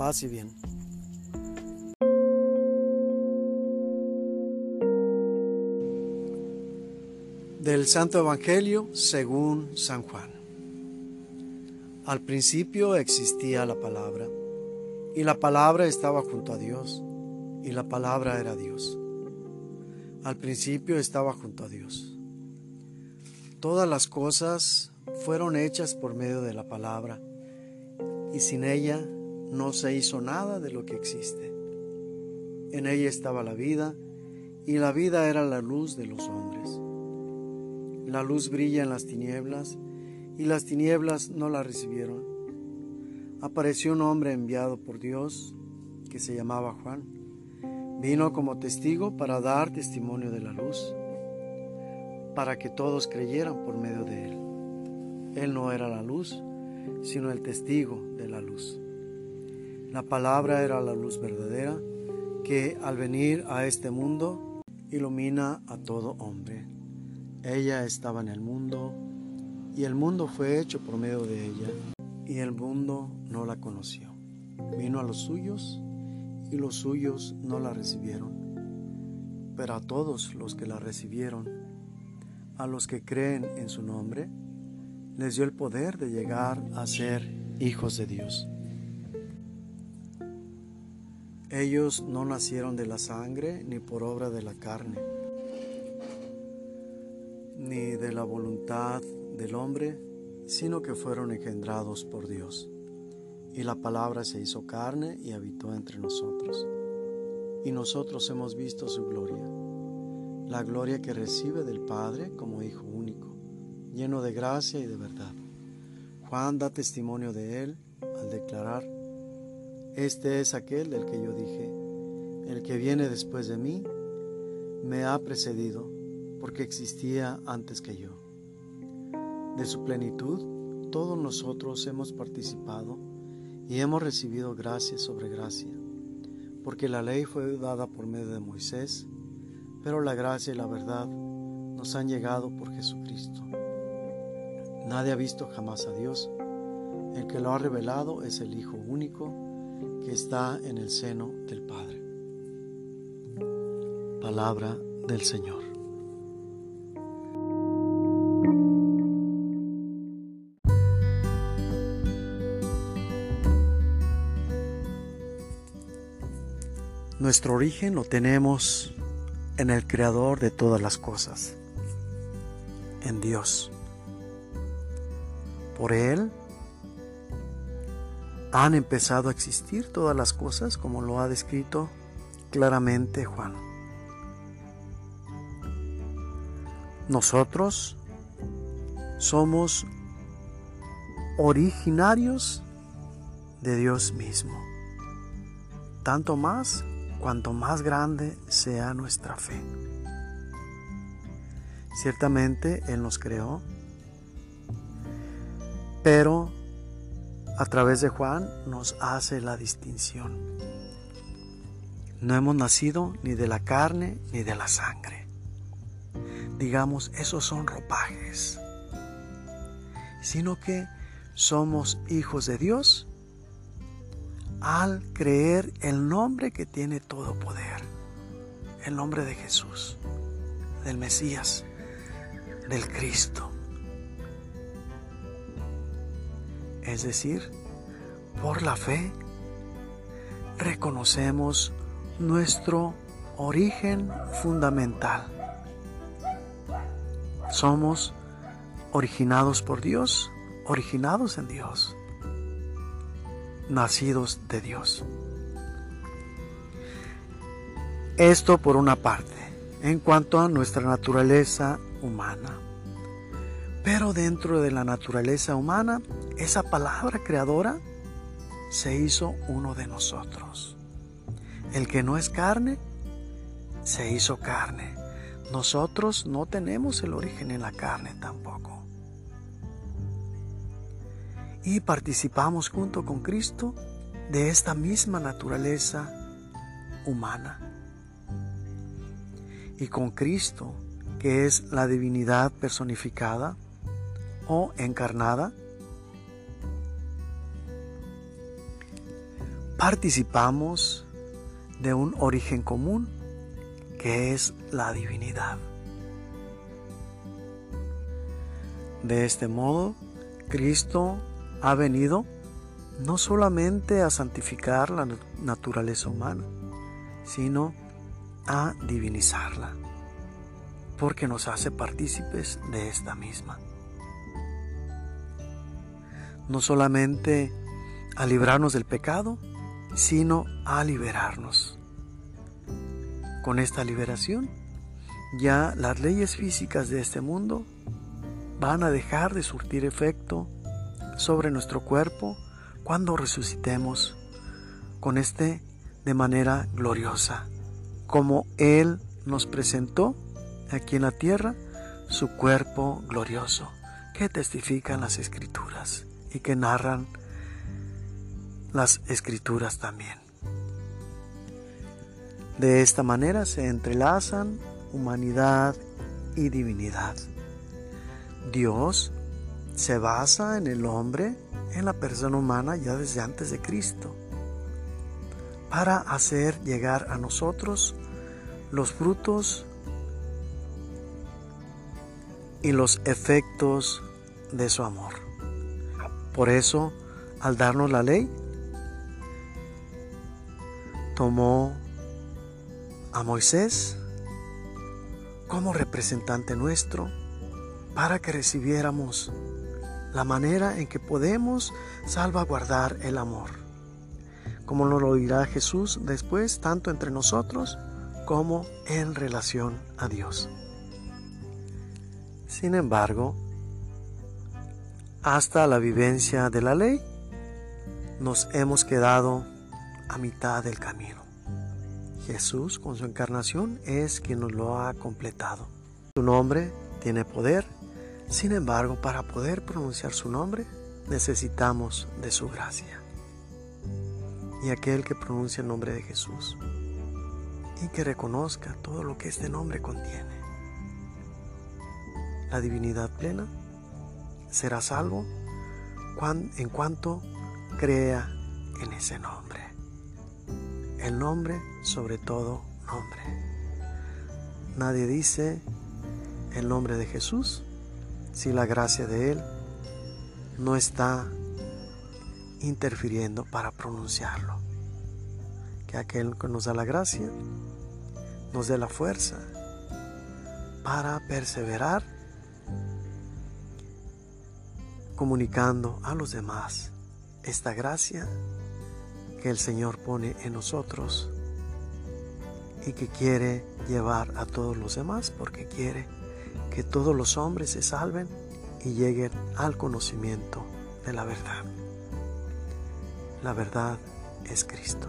Paz y bien. Del Santo Evangelio según San Juan. Al principio existía la palabra, y la palabra estaba junto a Dios, y la palabra era Dios. Al principio estaba junto a Dios. Todas las cosas fueron hechas por medio de la palabra, y sin ella no se hizo nada de lo que existe. En ella estaba la vida, y la vida era la luz de los hombres. La luz brilla en las tinieblas, y las tinieblas no la recibieron. Apareció un hombre enviado por Dios, que se llamaba Juan. Vino como testigo para dar testimonio de la luz, para que todos creyeran por medio de él. Él no era la luz, sino el testigo de la luz. La palabra era la luz verdadera que al venir a este mundo ilumina a todo hombre. Ella estaba en el mundo y el mundo fue hecho por medio de ella y el mundo no la conoció. Vino a los suyos y los suyos no la recibieron. Pero a todos los que la recibieron, a los que creen en su nombre, les dio el poder de llegar a ser hijos de Dios. Ellos no nacieron de la sangre ni por obra de la carne, ni de la voluntad del hombre, sino que fueron engendrados por Dios. Y la palabra se hizo carne y habitó entre nosotros. Y nosotros hemos visto su gloria, la gloria que recibe del Padre como Hijo único, lleno de gracia y de verdad. Juan da testimonio de él al declarar, este es aquel del que yo dije, el que viene después de mí me ha precedido porque existía antes que yo. De su plenitud todos nosotros hemos participado y hemos recibido gracia sobre gracia, porque la ley fue dada por medio de Moisés, pero la gracia y la verdad nos han llegado por Jesucristo. Nadie ha visto jamás a Dios, el que lo ha revelado es el Hijo único, que está en el seno del Padre. Palabra del Señor. Nuestro origen lo tenemos en el Creador de todas las cosas, en Dios. Por Él han empezado a existir todas las cosas como lo ha descrito claramente Juan. Nosotros somos originarios de Dios mismo, tanto más cuanto más grande sea nuestra fe. Ciertamente Él nos creó, pero a través de Juan nos hace la distinción. No hemos nacido ni de la carne ni de la sangre. Digamos, esos son ropajes, sino que somos hijos de Dios al creer el nombre que tiene todo poder, el nombre de Jesús, del Mesías, del Cristo. Es decir, por la fe reconocemos nuestro origen fundamental. Somos originados por Dios, originados en Dios, nacidos de Dios. Esto por una parte, en cuanto a nuestra naturaleza humana. Pero dentro de la naturaleza humana, esa palabra creadora se hizo uno de nosotros. El que no es carne, se hizo carne. Nosotros no tenemos el origen en la carne tampoco. Y participamos junto con Cristo de esta misma naturaleza humana. Y con Cristo, que es la divinidad personificada, encarnada, participamos de un origen común que es la divinidad. De este modo, Cristo ha venido no solamente a santificar la naturaleza humana, sino a divinizarla, porque nos hace partícipes de esta misma. No solamente a librarnos del pecado, sino a liberarnos. Con esta liberación, ya las leyes físicas de este mundo van a dejar de surtir efecto sobre nuestro cuerpo cuando resucitemos con este de manera gloriosa, como Él nos presentó aquí en la tierra su cuerpo glorioso, que testifican las escrituras y que narran las escrituras también. De esta manera se entrelazan humanidad y divinidad. Dios se basa en el hombre, en la persona humana ya desde antes de Cristo, para hacer llegar a nosotros los frutos y los efectos de su amor. Por eso, al darnos la ley, tomó a Moisés como representante nuestro para que recibiéramos la manera en que podemos salvaguardar el amor. Como nos lo dirá Jesús después, tanto entre nosotros como en relación a Dios. Sin embargo, hasta la vivencia de la ley, nos hemos quedado a mitad del camino. Jesús, con su encarnación, es quien nos lo ha completado. Su nombre tiene poder, sin embargo, para poder pronunciar su nombre, necesitamos de su gracia. Y aquel que pronuncia el nombre de Jesús y que reconozca todo lo que este nombre contiene. La divinidad plena será salvo en cuanto crea en ese nombre. El nombre sobre todo nombre. Nadie dice el nombre de Jesús si la gracia de Él no está interfiriendo para pronunciarlo. Que aquel que nos da la gracia nos dé la fuerza para perseverar comunicando a los demás esta gracia que el Señor pone en nosotros y que quiere llevar a todos los demás porque quiere que todos los hombres se salven y lleguen al conocimiento de la verdad. La verdad es Cristo.